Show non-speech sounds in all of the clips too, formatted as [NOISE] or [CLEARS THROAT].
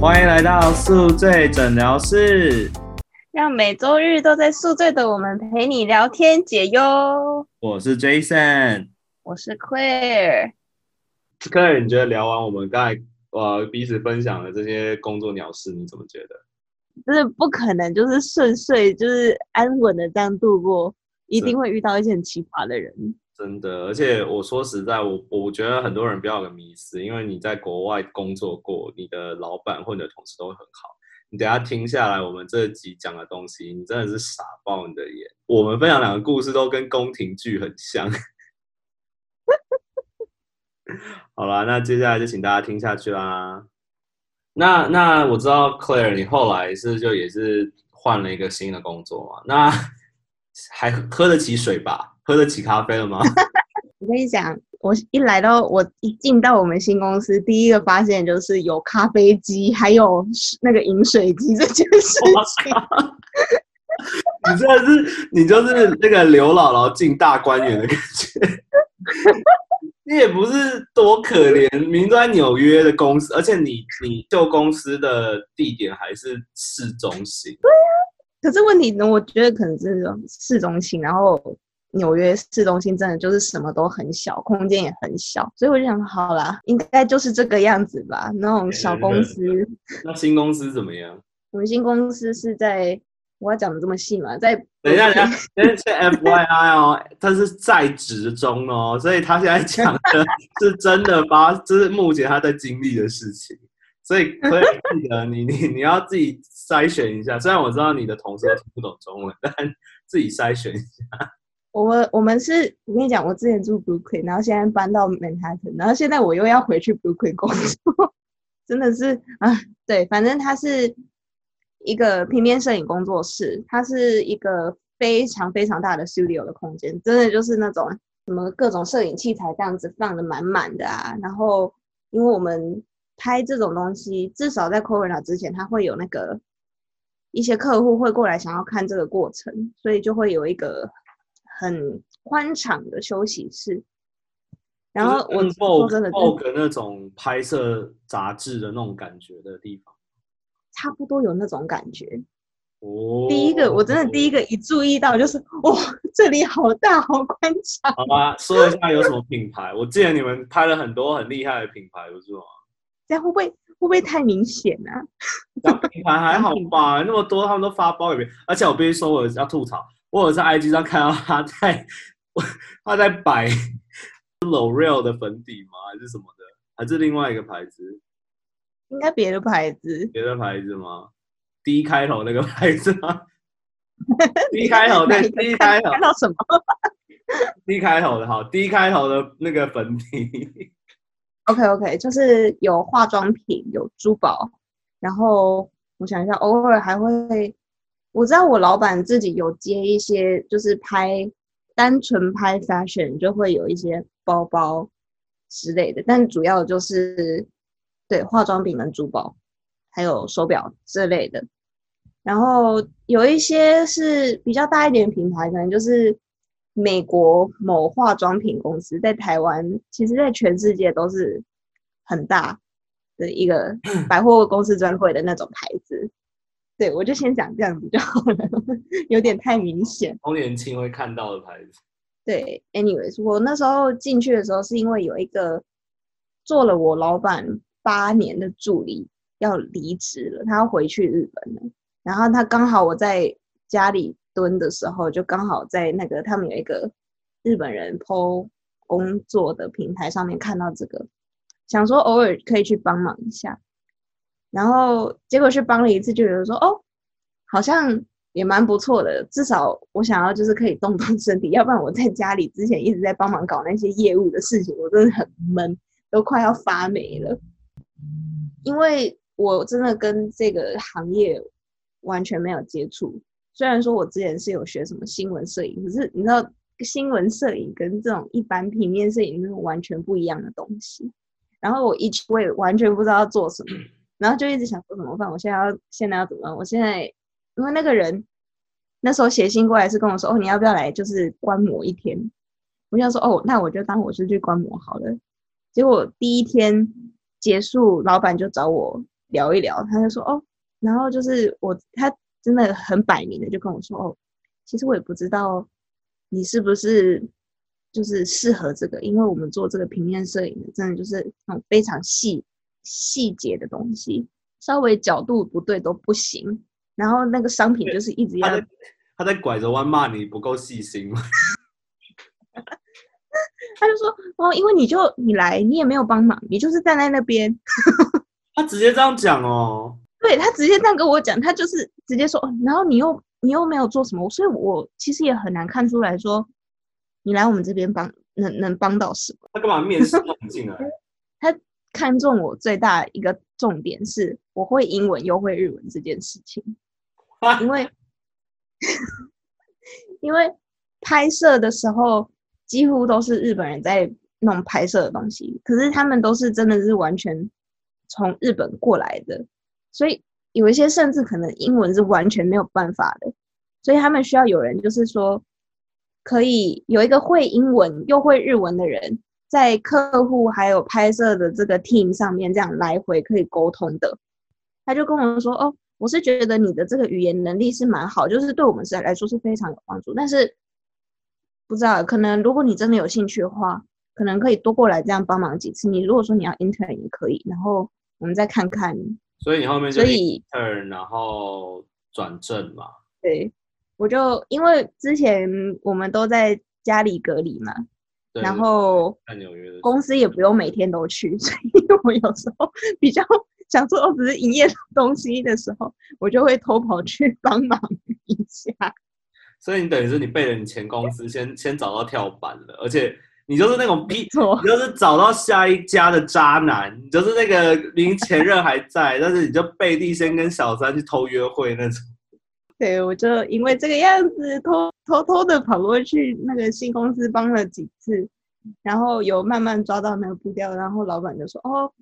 欢迎来到宿醉诊疗室，让每周日都在宿醉的我们陪你聊天解忧。我是 Jason，我是 Claire。Claire，你觉得聊完我们刚才呃彼此分享的这些工作鸟事，你怎么觉得？就是不可能，就是顺遂，就是安稳的这样度过，一定会遇到一些很奇葩的人。真的，而且我说实在，我我觉得很多人不要有个迷思，因为你在国外工作过，你的老板或者同事都很好。你等下听下来，我们这集讲的东西，你真的是傻爆你的眼。我们分享两个故事都跟宫廷剧很像。[LAUGHS] 好了，那接下来就请大家听下去啦。那那我知道 Claire，你后来是就也是换了一个新的工作嘛？那 [LAUGHS] 还喝得起水吧？喝得起咖啡了吗？[LAUGHS] 我跟你讲，我一来到我一进到我们新公司，第一个发现就是有咖啡机，还有那个饮水机这件事情。[LAUGHS] 你真的是，你就是那个刘姥姥进大观园的感觉。[LAUGHS] 你也不是多可怜，明都在纽约的公司，而且你你旧公司的地点还是市中心。对呀，可是问题呢，我觉得可能是市中心，然后。纽约市中心真的就是什么都很小，空间也很小，所以我就想，好啦，应该就是这个样子吧。那种小公司，那新公司怎么样？我们新公司是在，我要讲的这么细嘛？在等一下，等一下，先先 F Y I 哦，他是在职中哦，所以他现在讲的 [LAUGHS] 是真的发，这是目前他在经历的事情，所以可以记得你你你要自己筛选一下。虽然我知道你的同事都听不懂中文，但自己筛选一下。我们我们是，我跟你讲，我之前住 Brooklyn，然后现在搬到 Manhattan，然后现在我又要回去 Brooklyn 工作，[LAUGHS] 真的是啊，对，反正它是一个平面摄影工作室，它是一个非常非常大的 studio 的空间，真的就是那种什么各种摄影器材这样子放的满满的啊，然后因为我们拍这种东西，至少在 Corona 之前，它会有那个一些客户会过来想要看这个过程，所以就会有一个。很宽敞的休息室，然后我说真的，抱个那种拍摄杂志的那种感觉的地方，差不多有那种感觉。哦，第一个我真的第一个一注意到就是，哇，这里好大，好宽敞。好吧，说一下有什么品牌？我记得你们拍了很多很厉害的品牌，不是吗？这样会不会会不会太明显啊？[LAUGHS] 品牌还好吧，那么多他们都发包给别人，而且我必须说我要吐槽。我有在 IG 上看到他在他在摆 L'Oreal 的粉底吗？还是什么的？还是另外一个牌子？应该别的牌子。别的牌子吗？D 开头那个牌子吗？D [LAUGHS] 开头对，D 开头看到什么？D 开头的好，D 开头的那个粉底。OK OK，就是有化妆品，有珠宝，然后我想一下，偶尔还会。我知道我老板自己有接一些，就是拍单纯拍 fashion 就会有一些包包之类的，但主要就是对化妆品跟珠宝，还有手表之类的。然后有一些是比较大一点品牌，可能就是美国某化妆品公司，在台湾，其实在全世界都是很大的一个 [CLEARS THROAT] 百货公司专柜的那种牌子。对，我就先讲这样子就好了，有点太明显。从年轻会看到的牌子。对，anyways，我那时候进去的时候是因为有一个做了我老板八年的助理要离职了，他要回去日本了。然后他刚好我在家里蹲的时候，就刚好在那个他们有一个日本人 PO 工作的平台上面看到这个，想说偶尔可以去帮忙一下。然后结果去帮了一次，就觉得说哦，好像也蛮不错的。至少我想要就是可以动动身体，要不然我在家里之前一直在帮忙搞那些业务的事情，我真的很闷，都快要发霉了。因为我真的跟这个行业完全没有接触。虽然说我之前是有学什么新闻摄影，可是你知道新闻摄影跟这种一般平面摄影是完全不一样的东西。然后我一去，我也完全不知道要做什么。然后就一直想说怎么办？我现在要现在要怎么？我现在因为那个人那时候写信过来是跟我说：“哦，你要不要来？就是观摩一天。”我想说：“哦，那我就当我是去观摩好了。”结果第一天结束，老板就找我聊一聊，他就说哦，然后就是我他真的很摆明的就跟我说哦，其实我也不知道你是不是就是适合这个，因为我们做这个平面摄影的，真的就是那种非常细细节的东西，稍微角度不对都不行。然后那个商品就是一直要他在拐着弯骂你不够细心吗？[LAUGHS] 他就说哦，因为你就你来，你也没有帮忙，你就是站在那边。[LAUGHS] 他直接这样讲哦。对他直接这样跟我讲，他就是直接说，哦然后你又你又没有做什么，所以我其实也很难看出来说，你来我们这边帮能能帮到什么。他干嘛面试让你进来？他看中我最大一个重点是我会英文又会日文这件事情，因为 [LAUGHS] 因为拍摄的时候几乎都是日本人在弄拍摄的东西，可是他们都是真的是完全从日本过来的，所以有一些甚至可能英文是完全没有办法的，所以他们需要有人就是说可以有一个会英文又会日文的人。在客户还有拍摄的这个 team 上面，这样来回可以沟通的，他就跟我说：“哦，我是觉得你的这个语言能力是蛮好，就是对我们是来说是非常有帮助。但是不知道，可能如果你真的有兴趣的话，可能可以多过来这样帮忙几次。你如果说你要 intern 也可以，然后我们再看看。所以你后面就所以 intern，然后转正嘛。对，我就因为之前我们都在家里隔离嘛，对然后公司也不用每天都去，[LAUGHS] 所以我有时候比较想说哦，只是营业东西的时候，我就会偷跑去帮忙一下。所以你等于是你背了你前公司先先找到跳板了，而且你就是那种逼，错你就是找到下一家的渣男，你就是那个明明前任还在，[LAUGHS] 但是你就背地先跟小三去偷约会那种。对，我就因为这个样子偷偷偷的跑过去那个新公司帮了几次，然后有慢慢抓到那个步调，然后老板就说：“哦，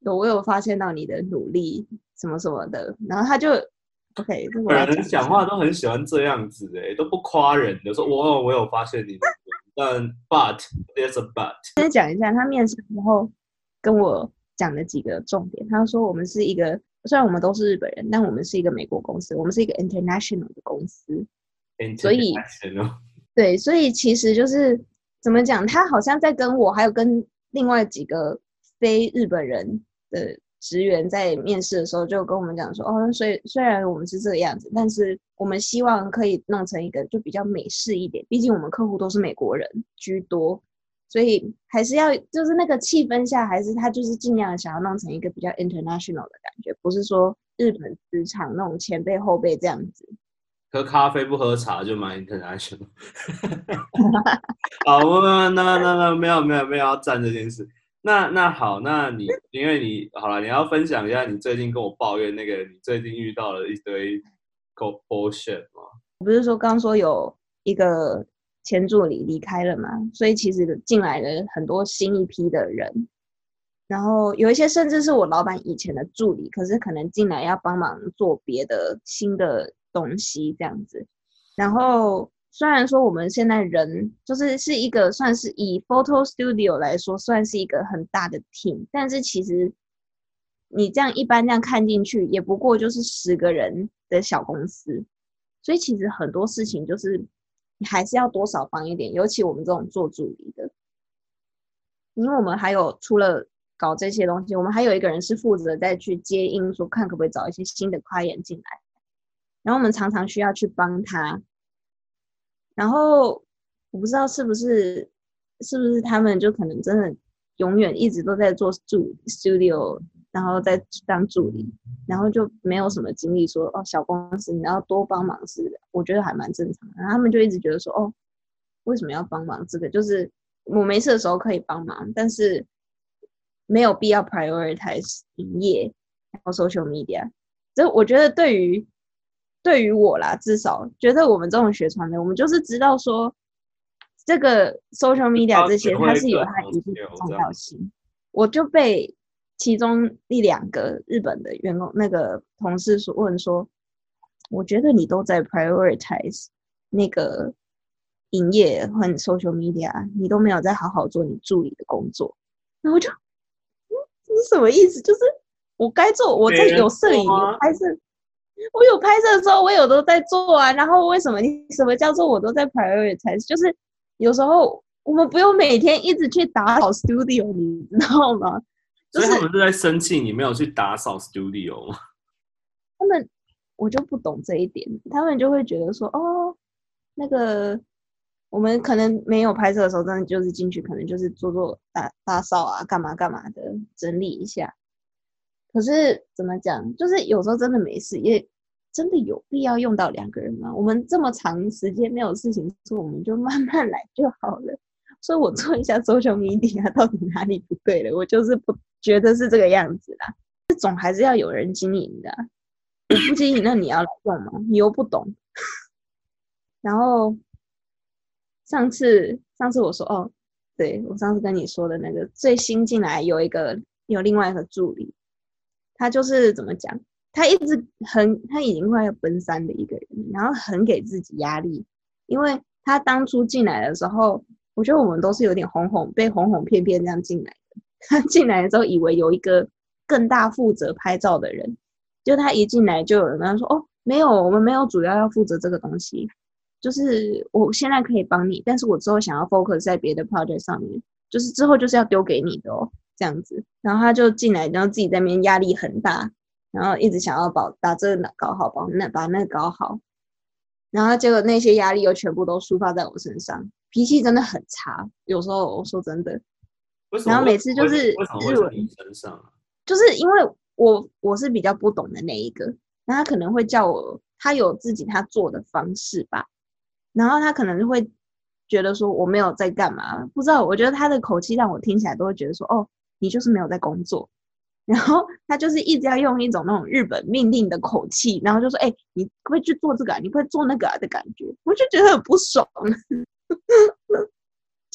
有我有发现到你的努力什么什么的。”然后他就 OK，这我本人讲讲话都很喜欢这样子哎、都不夸人的，说我有我有发现你，但 but there's a but。先讲一下他面试的时候跟我讲的几个重点。他说我们是一个虽然我们都是日本人，但我们是一个美国公司，我们是一个 international 的公司。所以 [LAUGHS] 对，所以其实就是怎么讲，他好像在跟我还有跟另外几个非日本人的职员在面试的时候，就跟我们讲说，哦，所以虽然我们是这个样子，但是我们希望可以弄成一个就比较美式一点，毕竟我们客户都是美国人居多，所以还是要就是那个气氛下，还是他就是尽量想要弄成一个比较 international 的感觉，不是说日本职场那种前辈后辈这样子。喝咖啡不喝茶就蛮 international。好，我们那那那没有没有没有要站这件事。那那好，那你因为你好了，你要分享一下你最近跟我抱怨那个你最近遇到了一堆 bullshit 吗？不是说刚说有一个前助理离开了嘛，所以其实进来了很多新一批的人，然后有一些甚至是我老板以前的助理，可是可能进来要帮忙做别的新的东西这样子。然后虽然说我们现在人就是是一个算是以 photo studio 来说算是一个很大的 team，但是其实你这样一般这样看进去，也不过就是十个人的小公司。所以其实很多事情就是你还是要多少帮一点，尤其我们这种做助理的，因为我们还有除了搞这些东西，我们还有一个人是负责再去接应，说看可不可以找一些新的跨演进来，然后我们常常需要去帮他，然后我不知道是不是是不是他们就可能真的永远一直都在做助 studio，然后再当助理，然后就没有什么精力说哦，小公司你要多帮忙是，我觉得还蛮正常的。然后他们就一直觉得说哦，为什么要帮忙？这个就是我没事的时候可以帮忙，但是没有必要 prioritize 营业然后 social media。这我觉得对于对于我啦，至少觉得我们这种学传媒，我们就是知道说这个 social media 这些它是有它一定的重要性。我就被其中一两个日本的员工那个同事说问说，我觉得你都在 prioritize 那个营业和 social media，你都没有在好好做你助理的工作。然后我就，嗯，你什么意思？就是我该做，我在有摄影拍摄，我有拍摄的时候，我有都在做啊。然后为什么你什么叫做我都在 prioritize？就是有时候我们不用每天一直去打扫 studio，你知道吗？就是所以他们是在生气你没有去打扫 studio 吗？他们我就不懂这一点，他们就会觉得说，哦，那个我们可能没有拍摄的时候，真的就是进去，可能就是做做打打扫啊，干嘛干嘛的，整理一下。可是怎么讲，就是有时候真的没事，也真的有必要用到两个人吗？我们这么长时间没有事情做，我们就慢慢来就好了。所以我做一下 social media 到底哪里不对了，我就是不觉得是这个样子啦。这总还是要有人经营的啊、我不经营，那你要来用吗？你又不懂。然后上次上次我说哦，对我上次跟你说的那个最新进来有一个有另外一个助理，他就是怎么讲，他一直很他已经快要奔三的一个人，然后很给自己压力，因为他当初进来的时候，我觉得我们都是有点哄哄被哄哄骗骗这样进来。他 [LAUGHS] 进来的时候以为有一个更大负责拍照的人，就他一进来就有人跟他说：“哦，没有，我们没有主要要负责这个东西，就是我现在可以帮你，但是我之后想要 focus 在别的 project 上面，就是之后就是要丢给你的哦，这样子。”然后他就进来，然后自己在那边压力很大，然后一直想要把把这个搞好，把那把那搞好，然后结果那些压力又全部都抒发在我身上，脾气真的很差。有时候我说真的，然后每次就是？就是因为我我是比较不懂的那一个，那他可能会叫我，他有自己他做的方式吧，然后他可能会觉得说我没有在干嘛，不知道，我觉得他的口气让我听起来都会觉得说，哦，你就是没有在工作，然后他就是一直要用一种那种日本命令的口气，然后就说，哎、你可不可以去做这个啊？你可不可以做那个啊的感觉，我就觉得很不爽。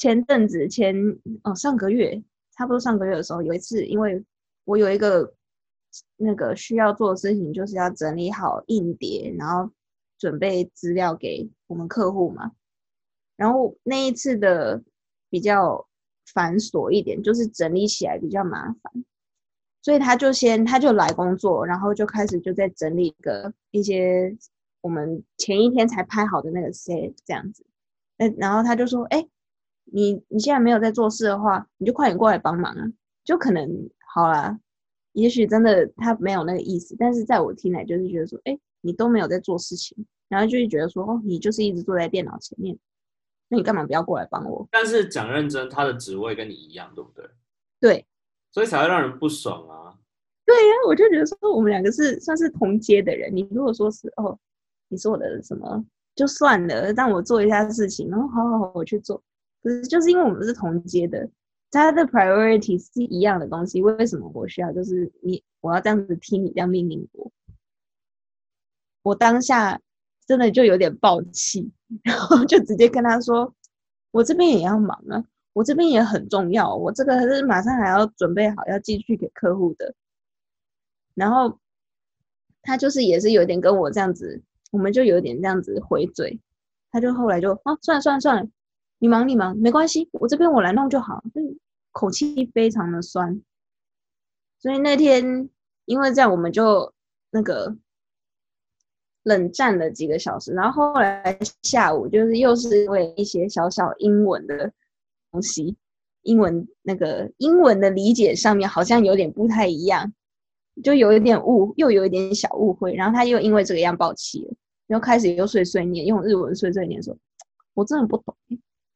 前阵子前哦上个月差不多上个月的时候，有一次，因为我有一个那个需要做的事情，就是要整理好硬碟，然后准备资料给我们客户嘛。然后那一次的比较繁琐一点，就是整理起来比较麻烦，所以他就先他就来工作，然后就开始就在整理一个一些我们前一天才拍好的那个 set 这样子。呃，然后他就说：“哎、你你现在没有在做事的话，你就快点过来帮忙啊！就可能好啦，也许真的他没有那个意思，但是在我听来就是觉得说，哎，你都没有在做事情，然后就会觉得说，哦，你就是一直坐在电脑前面，那你干嘛不要过来帮我？但是讲认真，他的职位跟你一样，对不对？对所以才会让人不爽啊。对呀、我就觉得说我们两个是算是同阶的人，你如果说是哦，你是我的什么就算了，让我做一下事情，然后好好好我去做，可是就是因为我们是同阶的。他的 priority 是一样的东西，为什么我需要就是你，我要这样子听你这样命令我？我当下真的就有点爆气，然后就直接跟他说：“我这边也要忙啊，我这边也很重要，我这个是马上还要准备好要寄去给客户的。”然后他就是也是有点跟我这样子，我们就有点这样子回嘴，他就后来就啊，算了算了算了，你忙你忙，没关系，我这边我来弄就好，就口气非常的酸。所以那天因为这样，我们就那个冷战了几个小时，然后后来下午就是又是因为一些小小英文的东西，英文那个英文的理解上面好像有点不太一样，就有一点误，又有一点小误会，然后他又因为这个样爆气了，然后开始又碎碎念，用日文碎碎念说：“我真的不懂，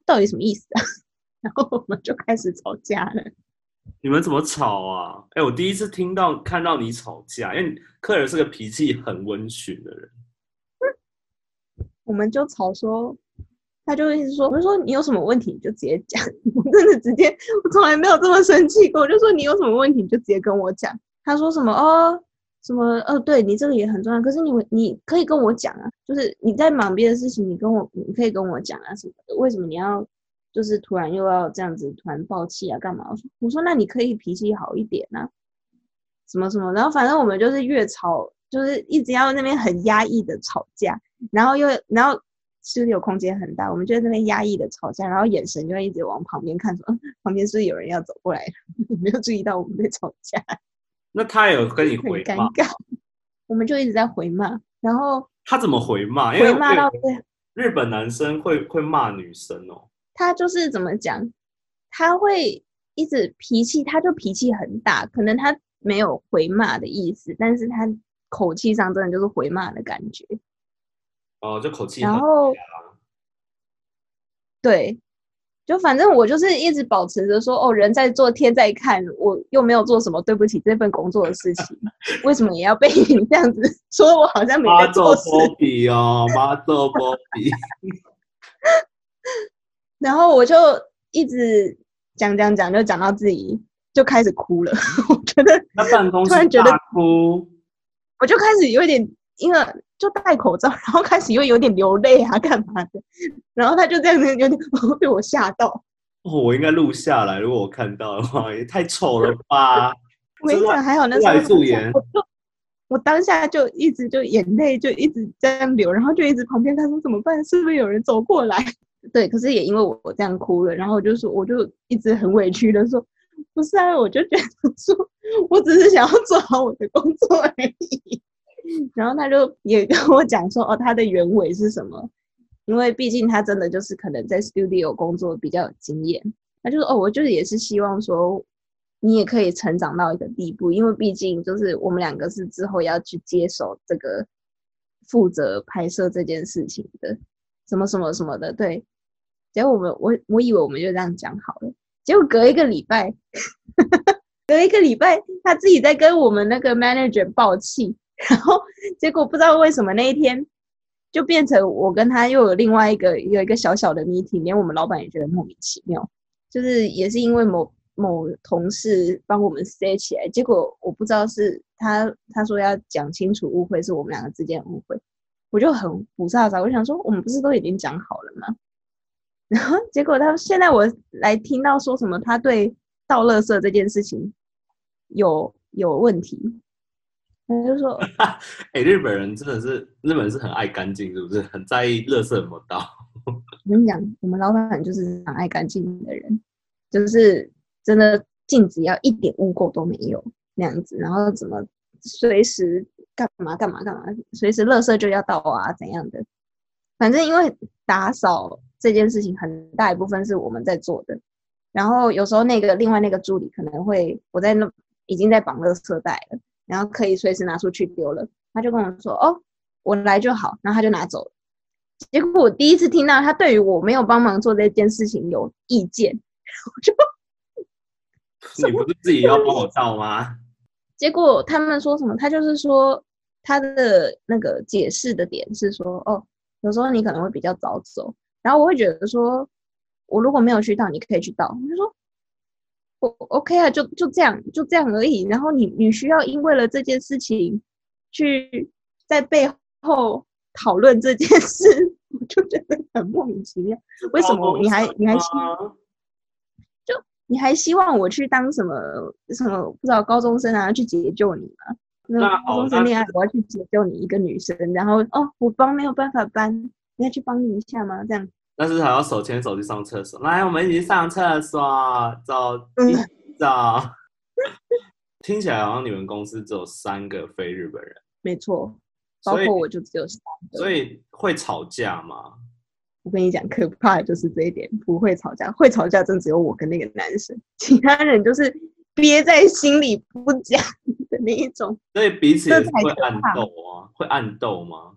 到底什么意思啊？” [LAUGHS] 然后我们就开始吵架了。你们怎么吵啊？哎，我第一次听到看到你吵架，因为克尔是个脾气很温驯的人。我们就吵说，他就一直说，我就说你有什么问题你就直接讲，[LAUGHS] 我真的直接，我从来没有这么生气过，我就说你有什么问题你就直接跟我讲。他说什么哦，什么呃，对你这个也很重要，可是你你可以跟我讲啊，就是你在忙别的事情，你跟我你可以跟我讲啊什么的，为什么你要就是突然又要这样子突然爆气啊干嘛？我说我说那你可以脾气好一点啊，什么什么，然后反正我们就是越吵，就是一直要那边很压抑的吵架。然后又然后 studio 空间很大，我们就在那边压抑的吵架，然后眼神就会一直往旁边看，说，旁边是是有人要走过来？[LAUGHS] 没有注意到我们在吵架。那他有跟你很回骂？尴尬。我们就一直在回骂，然后他怎么回骂？因为回骂到日本男生会会骂女生哦。他就是怎么讲，他会一直脾气，他就脾气很大，可能他没有回骂的意思，但是他口气上真的就是回骂的感觉。哦，就口气很然后对，就反正我就是一直保持着说，哦，人在做天在看，我又没有做什么对不起这份工作的事情，[LAUGHS] 为什么也要被你这样子 [LAUGHS] 说我好像没在做事？波比哦，妈做波比。[LAUGHS] 然后我就一直讲讲讲，就讲到自己就开始哭了。我觉得那办公室突然觉得哭，我就开始有一点，因为就戴口罩，然后开始又有点流泪啊，干嘛的？然后他就这样子有点 [LAUGHS] 被我吓到。哦，我应该录下来，如果我看到的话，也太丑了吧！真的我跟你讲，还好那时候我就我当下就一直就眼泪就一直这样流，然后就一直旁边他说怎么办？是不是有人走过来？[LAUGHS] 对，可是也因为我我这样哭了，然后我就说我就一直很委屈的说，不是啊，我就觉得说 [LAUGHS] 我只是想要做好我的工作而已。然后他就也跟我讲说，哦，他的原委是什么？因为毕竟他真的就是可能在 studio 工作比较有经验，他就说，哦，我就是也是希望说你也可以成长到一个地步，因为毕竟就是我们两个是之后要去接手这个负责拍摄这件事情的，什么什么什么的，对。结果我们我我以为我们就这样讲好了，结果隔一个礼拜，[LAUGHS] 隔一个礼拜他自己在跟我们那个 manager 爆气，然后结果不知道为什么那一天就变成我跟他又有另外一个有一个小小的 meeting，连我们老板也觉得莫名其妙，就是也是因为某某同事帮我们塞起来，结果我不知道是他他说要讲清楚误会是我们两个之间的误会，我就很不飒飒，我想说我们不是都已经讲好了吗？[LAUGHS] 然后结果他现在我来听到说什么他对倒垃圾这件事情有有问题，他就说哎、日本人真的是，日本人是很爱干净，是不是？很在意垃圾有没有倒。我跟你讲，我们老板就是很爱干净的人，就是真的镜子要一点污垢都没有那样子，然后怎么随时干嘛干嘛干嘛，随时垃圾就要倒啊怎样的，反正因为打扫这件事情很大一部分是我们在做的，然后有时候那个另外那个助理可能会我在那已经在绑垃圾袋了，然后可以随时拿出去丢了，他就跟我说哦我来就好，然后他就拿走了。结果我第一次听到他对于我没有帮忙做这件事情有意见，我就 [LAUGHS] 你不是自己要帮我倒吗？结果他们说什么？他就是说他的那个解释的点是说，哦，有时候你可能会比较早走，然后我会觉得说，我如果没有去到，你可以去到。我就说，我 OK 啊，就就这样，就这样而已。然后你你需要因为了这件事情去在背后讨论这件事，我就觉得很莫名其妙。为什么你还你还希就你还希望我去当什么什么不知道高中生啊，去解救你吗？那那高中生恋爱，我要去解救你一个女生，然后哦，我帮没有办法帮，你要去帮你一下吗？这样但是还要手牵手去上厕所。来，我们一起上厕所，走，嗯一起走。听起来好像你们公司只有三个非日本人，没错，包括我就只有三个。所以会吵架吗？我跟你讲，可怕的就是这一点，不会吵架，会吵架真只有我跟那个男生，其他人就是憋在心里不讲的那一种。所以彼此会暗斗啊，会暗斗吗？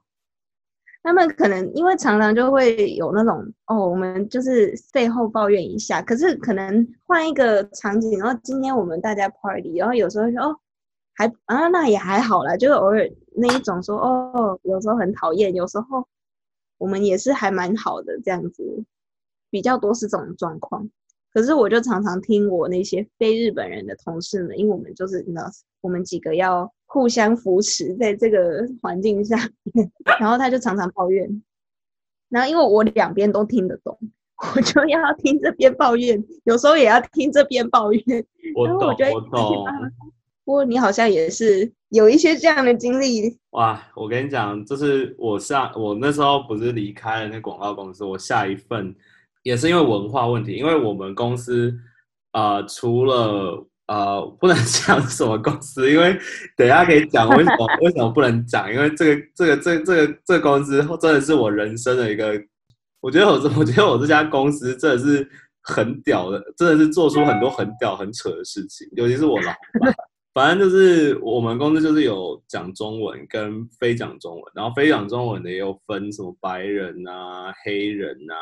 他们可能因为常常就会有那种哦，我们就是背后抱怨一下，可是可能换一个场景，然后今天我们大家 party，然后有时候说哦，还啊那也还好啦，就是偶尔那一种说哦，有时候很讨厌，有时候我们也是还蛮好的这样子，比较多是这种状况。可是我就常常听我那些非日本人的同事们，因为我们就是你知道，我们几个要互相扶持在这个环境下面，[LAUGHS] 然后他就常常抱怨，然后因为我两边都听得懂，我就要听这边抱怨，有时候也要听这边抱怨，我懂然后我觉得，我懂。不过你好像也是有一些这样的经历，哇，我跟你讲，就是我上我那时候不是离开了那广告公司，我下一份也是因为文化问题，因为我们公司呃除了呃，不能讲什么公司，因为等一下可以讲为什么为什么不能讲，因为这个 [LAUGHS] 这个这这个这公司真的是我人生的一个，我觉得我我觉得我这家公司真的是很屌的，真的是做出很多很屌很扯的事情，尤其是我老板。反正就是我们公司就是有讲中文跟非讲中文，然后非讲中文的也有分什么白人啊、黑人啊、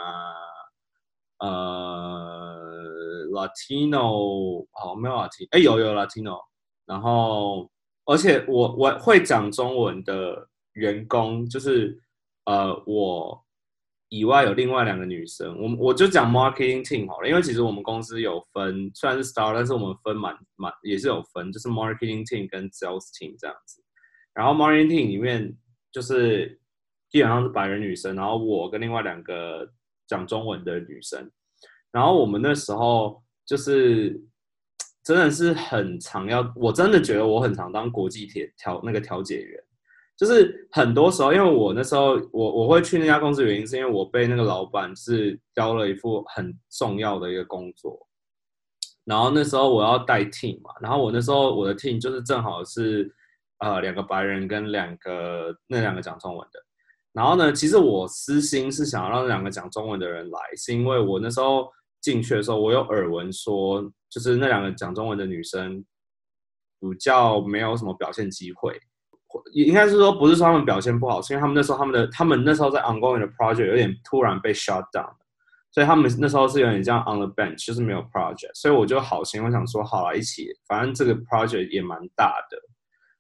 呃 Latino，好没有 Latino，哎有有 Latino，然后而且我我会讲中文的员工就是呃我。以外有另外两个女生，我我就讲 marketing team 好了，因为其实我们公司有分，虽然是 star，但是我们分满满也是有分，就是 marketing team 跟 sales team 这样子。然后 marketing team 里面就是基本上是白人女生，然后我跟另外两个讲中文的女生。然后我们那时候就是真的是很常要，我真的觉得我很常当国际铁调那个调解员。就是很多时候，因为我那时候我我会去那家公司，原因是因为我被那个老板是交了一副很重要的一个工作，然后那时候我要带 team 嘛，然后我那时候我的 team 就是正好是呃两个白人跟两个那两个讲中文的，然后呢，其实我私心是想要让那两个讲中文的人来，是因为我那时候进去的时候，我有耳闻说，就是那两个讲中文的女生比较没有什么表现机会。应该是说，不是说他们表现不好，是因为他们那时候他们的他们那时候在 ongoing 的 project 有点突然被 shut down，所以他们那时候是有点像 on the bench，就是没有 project。所以我就好心，我想说，好了，一起，反正这个 project 也蛮大的，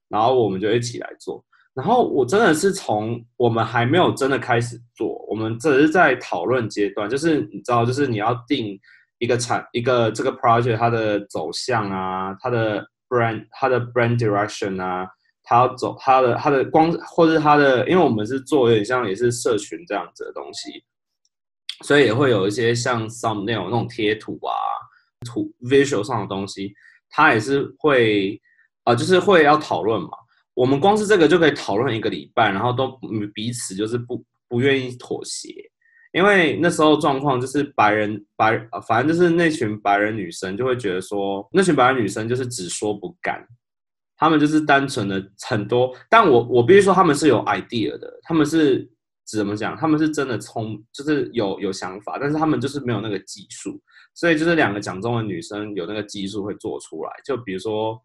然后我们就一起来做。然后我真的是从我们还没有真的开始做，我们只是在讨论阶段，就是你知道，就是你要定一个产一个这个 project 它的走向啊，它的 brand 它的 brand direction 啊。他要走他的他的光，或是他的，因为我们是做有点像也是社群这样子的东西，所以也会有一些像 some 那种那种贴图啊、图 visual 上的东西，他也是会啊，就是会要讨论嘛。我们光是这个就可以讨论一个礼拜，然后都彼此就是不不愿意妥协，因为那时候状况就是白人白，反正就是那群白人女生就会觉得说，那群白人女生就是只说不干。他们就是单纯的很多，但我我必须说他们是有 idea 的，他们是怎么讲？他们是真的聪，就是有有想法，但是他们就是没有那个技术，所以就是两个讲中文女生有那个技术会做出来，就比如说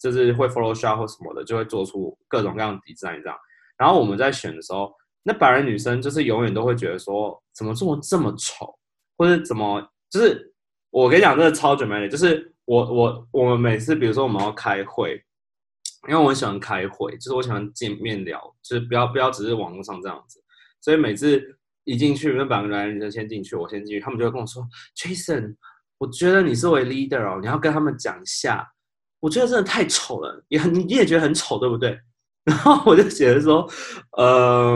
就是会 Photoshop 或什么的，就会做出各种各样的 design 这样。然后我们在选的时候，那白人女生就是永远都会觉得说，怎么做这么丑，或者怎么就是我跟你讲，真的超级美丽就是我我我们每次比如说我们要开会。因为我很喜欢开会，就是我喜欢见面聊，就是不要不要只是网络上这样子。所以每次一进去，那两个男人先进去，我先进去，他们就会跟我说：“Jason，我觉得你作为 leader 哦，你要跟他们讲一下。我觉得真的太丑了，也很你也觉得很丑，对不对？”然后我就写的说，呃，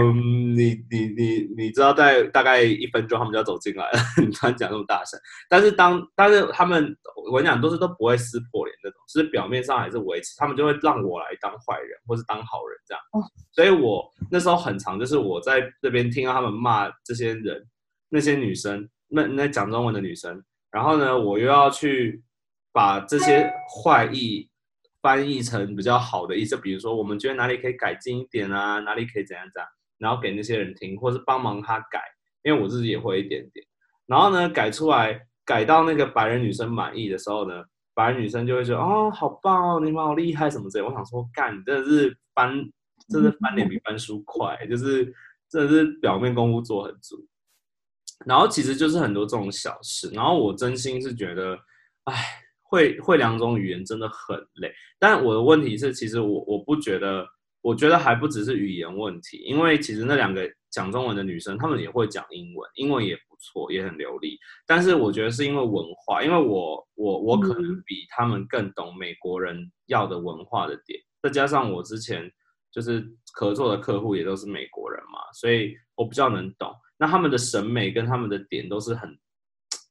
你你你你知道，在大概一分钟，他们就要走进来了。[LAUGHS] 你突然讲那么大声，但是当但是他们，我跟你讲，都是都不会撕破脸那种，就是表面上还是维持，他们就会让我来当坏人，或是当好人这样。所以我那时候很长，就是我在这边听到他们骂这些人，那些女生，那那讲中文的女生，然后呢，我又要去把这些坏意。翻译成比较好的意思，比如说我们觉得哪里可以改进一点啊，哪里可以怎样怎样，然后给那些人听，或是帮忙他改，因为我自己也会一点点。然后呢，改出来，改到那个白人女生满意的时候呢，白人女生就会说：“哦，好棒哦，你们好厉害什么之类。”我想说，干，真的是翻，真的翻脸比翻书快，就是真的是表面功夫做很足。然后其实就是很多这种小事，然后我真心是觉得，哎。会会两种语言真的很累，但我的问题是，其实我我不觉得，我觉得还不只是语言问题，因为其实那两个讲中文的女生，她们也会讲英文，英文也不错，也很流利。但是我觉得是因为文化，因为我我我可能比他们更懂美国人要的文化的点，再加上我之前就是合作的客户也都是美国人嘛，所以我比较能懂。那他们的审美跟他们的点都是很。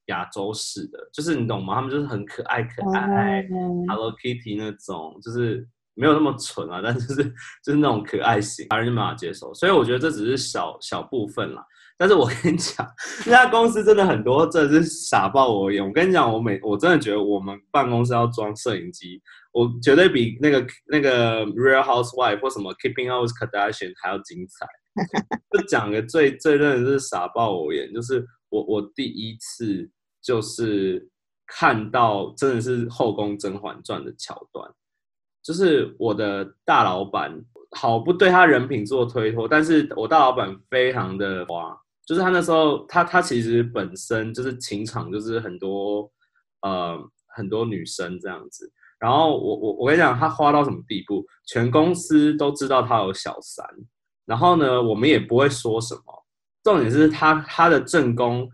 亚洲式的，就是你懂吗？他们就是很可爱可爱，Hello Kitty 那种，就是没有那么蠢啊，但就是就是那种可爱型，华人就没法接受。所以我觉得这只是小小部分啦。但是我跟你讲，那家公司真的很多，真的是傻爆我眼。我跟你讲，我每我真的觉得我们办公室要装摄影机，我绝对比那个那个 Real Housewife 或什么 Keeping Up with Kardashian 还要精彩。就讲个最最真的是傻爆我眼，就是我我第一次就是看到真的是《后宫甄嬛传》的桥段。就是我的大老板，好不对他人品做推脱，但是我大老板非常的花，就是他那时候，他他其实本身就是情场，就是很多呃很多女生这样子，然后我我我跟你讲，他花到什么地步，全公司都知道他有小三，然后呢，我们也不会说什么，重点是他他的正宫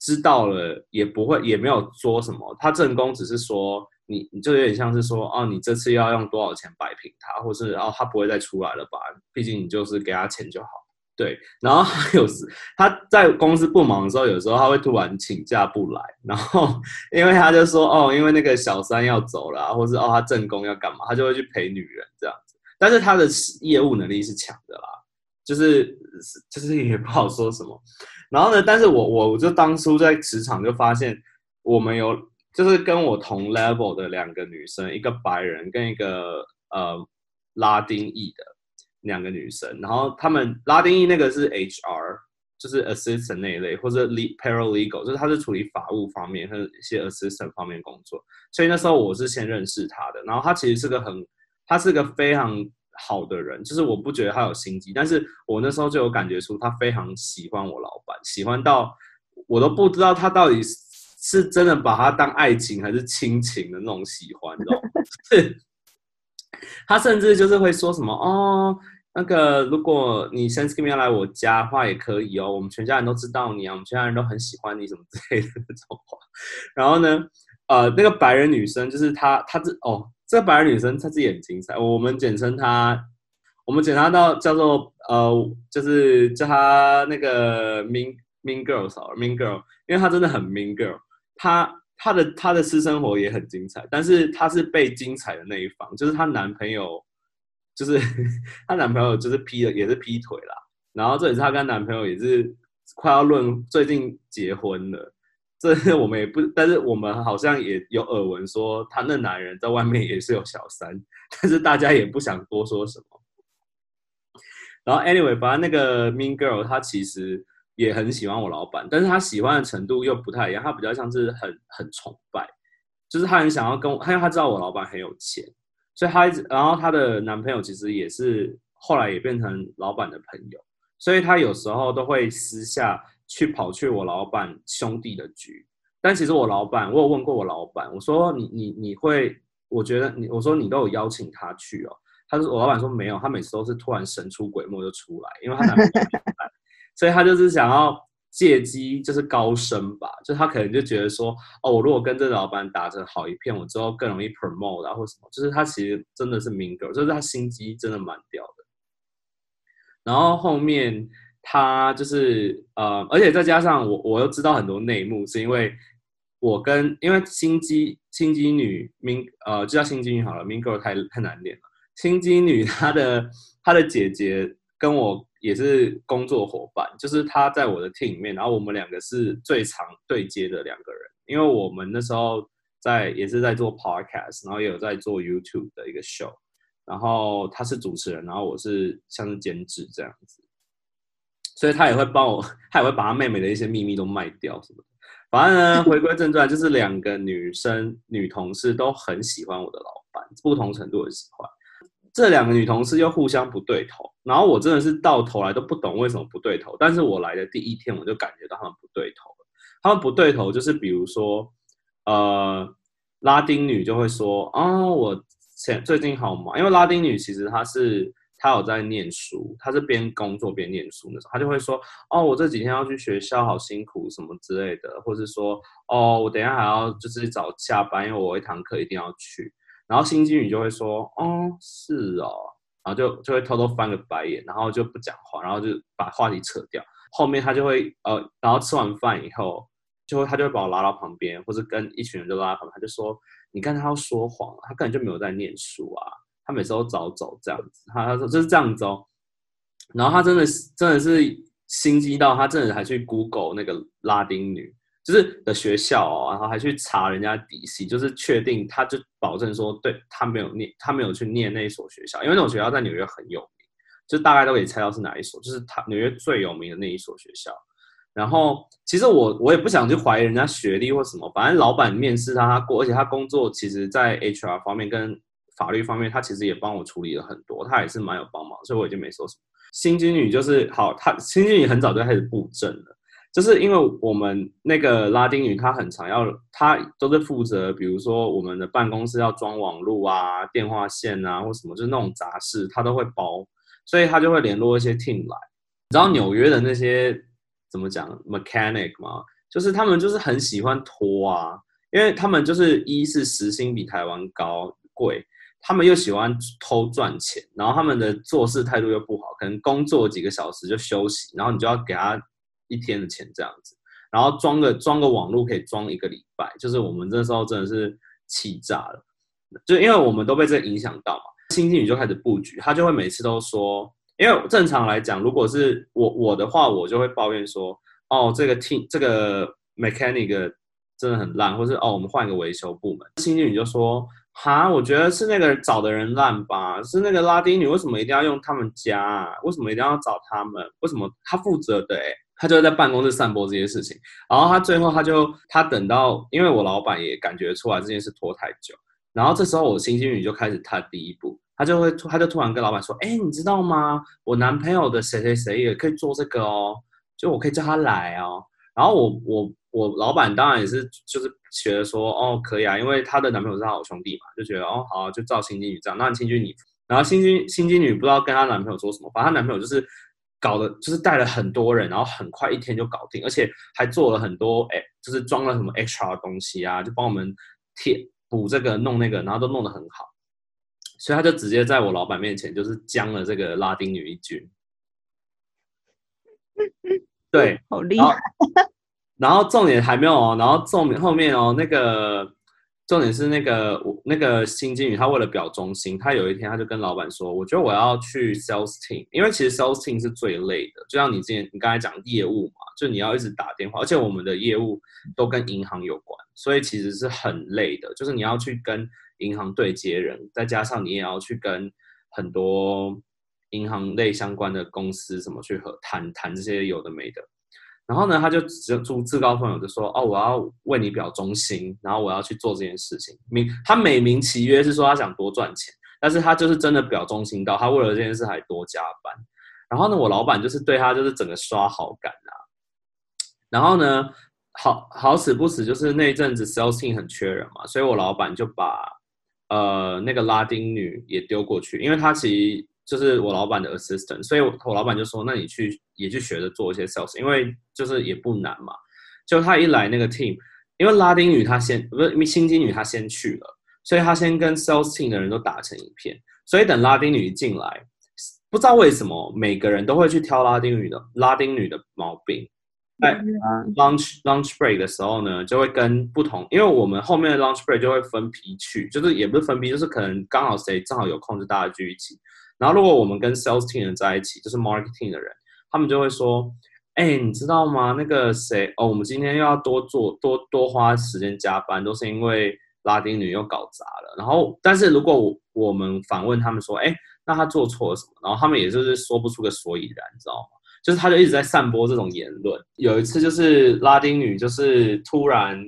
知道了也不会也没有说什么，他正宫只是说。你你就有点像是说，哦，你这次要用多少钱摆平他，或是哦，他不会再出来了吧？毕竟你就是给他钱就好。对，然后有时他在公司不忙的时候，有时候他会突然请假不来，然后因为他就说，哦，因为那个小三要走了，或是哦他正宫要干嘛，他就会去陪女人这样子。但是他的业务能力是强的啦，就是就是也不好说什么。然后呢，但是我我我就当初在职场就发现我们有。就是跟我同 level 的两个女生，一个白人跟一个呃拉丁裔的两个女生，然后他们拉丁裔那个是 HR，就是 assistant 那一类，或者 paralegal，就是他是处理法务方面和一些 assistant 方面工作，所以那时候我是先认识他的，然后他其实是个很，他是个非常好的人，就是我不觉得他有心机，但是我那时候就有感觉出他非常喜欢我老板，喜欢到我都不知道他到底是。真的把他当爱情还是亲情的那种喜欢，你知道吗？[LAUGHS] 他甚至就是会说什么哦，那个如果你 Thanksgiving 来我家的话也可以哦，我们全家人都知道你啊，我们全家人都很喜欢你什么之类的那种话。[LAUGHS] 然后呢，呃，那个白人女生就是她，她这哦，这白人女生她自己很精彩，我们简称她，我们简称到叫做呃，就是叫她那个 Mean Mean Girl，Mean Girl，因为她真的很 Mean Girl。她她的她的私生活也很精彩，但是她是被精彩的那一方，就是她男朋友，就是 [LAUGHS] 她男朋友就是劈了也是劈腿啦，然后这也是她跟男朋友也是快要论最近结婚了，[LAUGHS] 这我们也不，但是我们好像也有耳闻说他那男人在外面也是有小三，但是大家也不想多说什么。然后 anyway，反正那个 Mean Girl 她其实。也很喜欢我老板，但是他喜欢的程度又不太一样，他比较像是很很崇拜，就是他很想要跟我，因为他知道我老板很有钱，所以他一直，然后她的男朋友其实也是后来也变成老板的朋友，所以他有时候都会私下去跑去我老板兄弟的局，但其实我老板，我有问过我老板，我说你你你会，我觉得你，我说你都有邀请他去哦，他说我老板说没有，他每次都是突然神出鬼没就出来，因为他男朋友。[LAUGHS] 所以他就是想要借机就是高升吧，就他可能就觉得说，哦，我如果跟这个老板打成好一片，我之后更容易 promote 啊，或什么。就是他其实真的是 mean girl，就是他心机真的蛮屌的。然后后面他就是呃，而且再加上我，我又知道很多内幕，是因为我跟因为心机心机女明呃，就叫心机女好了明 girl 太太难念了。心机女她的她的姐姐跟我。也是工作伙伴，就是她在我的 team 里面，然后我们两个是最常对接的两个人，因为我们那时候在也是在做 podcast，然后也有在做 YouTube 的一个 show，然后他是主持人，然后我是像是监制这样子，所以他也会帮我，他也会把他妹妹的一些秘密都卖掉什么的。反正呢，回归正传，就是两个女生女同事都很喜欢我的老板，不同程度的喜欢。这两个女同事又互相不对头，然后我真的是到头来都不懂为什么不对头。但是我来的第一天我就感觉到他们不对头了。他们不对头就是比如说，呃，拉丁女就会说：“哦，我前最近好忙。”因为拉丁女其实她是他有在念书，他是边工作边念书那种，他就会说：“哦，我这几天要去学校，好辛苦什么之类的。”或是说：“哦，我等下还要就是早下班，因为我一堂课一定要去。”然后新经理就会说：“哦，是哦。”然后就就会偷偷翻个白眼，然后就不讲话，然后就把话题扯掉。后面他就会呃，然后吃完饭以后，就会他就会把我拉到旁边，或者跟一群人就拉旁边，他就说：“你看他要说谎，他根本就没有在念书啊！他每次都早走这样子。他他说就是这样子哦。然后他真的是真的是心机到他真的还去 Google 那个拉丁女就是的学校哦，然后还去查人家底细，就是确定他就保证说对他没有念他没有去念那一所学校，因为那种学校在纽约很有名，就大概都可以猜到是哪一所，就是他纽约最有名的那一所学校。然后其实我我也不想去怀疑人家学历或什么，反正老板面试他他过，而且他工作其实在 HR 方面跟法律方面，他其实也帮我处理了很多，他也是蛮有帮忙，所以我已经没说什么。新经女就是好，她新经女很早就开始布阵了，就是因为我们那个拉丁语她很常要，她都是负责，比如说我们的办公室要装网络啊、电话线啊或什么，就是那种杂事，她都会包，所以她就会联络一些 team 来。你知道纽约的那些怎么讲 mechanic 吗？就是他们就是很喜欢拖啊，因为他们就是一是时薪比台湾高贵。他们又喜欢偷赚钱，然后他们的做事态度又不好，可能工作几个小时就休息，然后你就要给他一天的钱这样子，然后装个装个网络可以装一个礼拜，就是我们这时候真的是气炸了，就因为我们都被这影响到嘛，新经理就开始布局，他就会每次都说，因为正常来讲，如果是我我的话，我就会抱怨说，哦，这个 team 这个 mechanic 真的很烂，或是哦，我们换一个维修部门，新经理就说。哈，我觉得是那个找的人烂吧，是那个拉丁女为什么一定要用他们家？啊？为什么一定要找他们？为什么他负责的？哎，他就会在办公室散播这些事情，然后他最后他就他等到，因为我老板也感觉出来这件事拖太久，然后这时候我新经女就开始他第一步，他就会他就突然跟老板说，哎，你知道吗？我男朋友的谁谁谁也可以做这个哦，就我可以叫他来哦，然后我我。我老板当然也是，就是觉得说，哦，可以啊，因为她的男朋友是她好兄弟嘛，就觉得，哦，好，就照新经女这样。那新经女，然后新经新经女不知道跟她男朋友说什么，反正她男朋友就是搞的，就是带了很多人，然后很快一天就搞定，而且还做了很多，哎，就是装了什么 extra 的东西啊，就帮我们贴补这个弄那个，然后都弄得很好。所以他就直接在我老板面前就是将了这个拉丁女一军。[LAUGHS] 对，好厉害。然后重点还没有哦，然后重点后面哦，那个重点是那个我那个新经理，他为了表忠心，他有一天他就跟老板说：“我觉得我要去 sales team，因为其实 sales team 是最累的，就像你之前你刚才讲业务嘛，就你要一直打电话，而且我们的业务都跟银行有关，所以其实是很累的，就是你要去跟银行对接人，再加上你也要去跟很多银行类相关的公司怎么去和谈谈这些有的没的。”然后呢，他就自自自告奋勇就说：“哦，我要为你表忠心，然后我要去做这件事情。名他美名其曰是说他想多赚钱，但是他就是真的表忠心到他为了这件事还多加班。然后呢，我老板就是对他就是整个刷好感啊。然后呢，好好死不死就是那一阵子 sales team 很缺人嘛，所以我老板就把呃那个拉丁女也丢过去，因为他其实。就是我老板的 assistant，所以我我老板就说，那你去也去学着做一些 sales，因为就是也不难嘛。就他一来那个 team，因为拉丁语他先不是新金女他先去了，所以他先跟 sales team 的人都打成一片。所以等拉丁女一进来，不知道为什么每个人都会去挑拉丁女的拉丁女的毛病。在 lunch lunch break 的时候呢，就会跟不同，因为我们后面的 lunch break 就会分批去，就是也不是分批，就是可能刚好谁正好有空，就大家聚一起。然后，如果我们跟 sales team 人在一起，就是 marketing 的人，他们就会说：“哎，你知道吗？那个谁哦，我们今天又要多做多多花时间加班，都是因为拉丁女又搞砸了。”然后，但是如果我们反问他们说：“哎，那他做错了什么？”然后他们也就是说不出个所以然，你知道吗？就是他就一直在散播这种言论。有一次就是拉丁女就是突然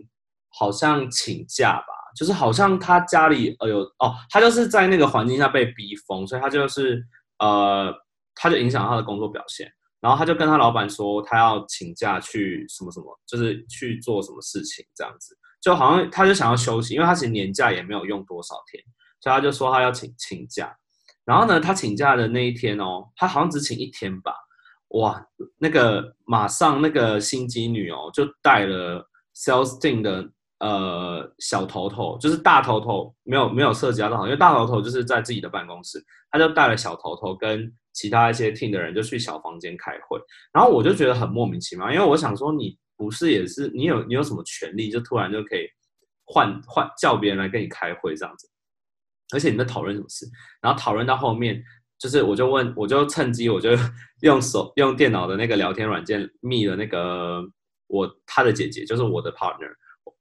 好像请假吧。就是好像他家里呃有哦，他就是在那个环境下被逼疯，所以他就是呃，他就影响他的工作表现。然后他就跟他老板说，他要请假去什么什么，就是去做什么事情这样子，就好像他就想要休息，因为他其实年假也没有用多少天，所以他就说他要请请假。然后呢，他请假的那一天哦，他好像只请一天吧，哇，那个马上那个心机女哦，就带了 sales team 的。呃，小头头就是大头头，没有没有涉及到，因为大头头就是在自己的办公室，他就带了小头头跟其他一些听的人就去小房间开会，然后我就觉得很莫名其妙，因为我想说你不是也是你有你有什么权利，就突然就可以换换叫别人来跟你开会这样子，而且你在讨论什么事？然后讨论到后面，就是我就问，我就趁机我就 [LAUGHS] 用手用电脑的那个聊天软件密了那个我他的姐姐，就是我的 partner，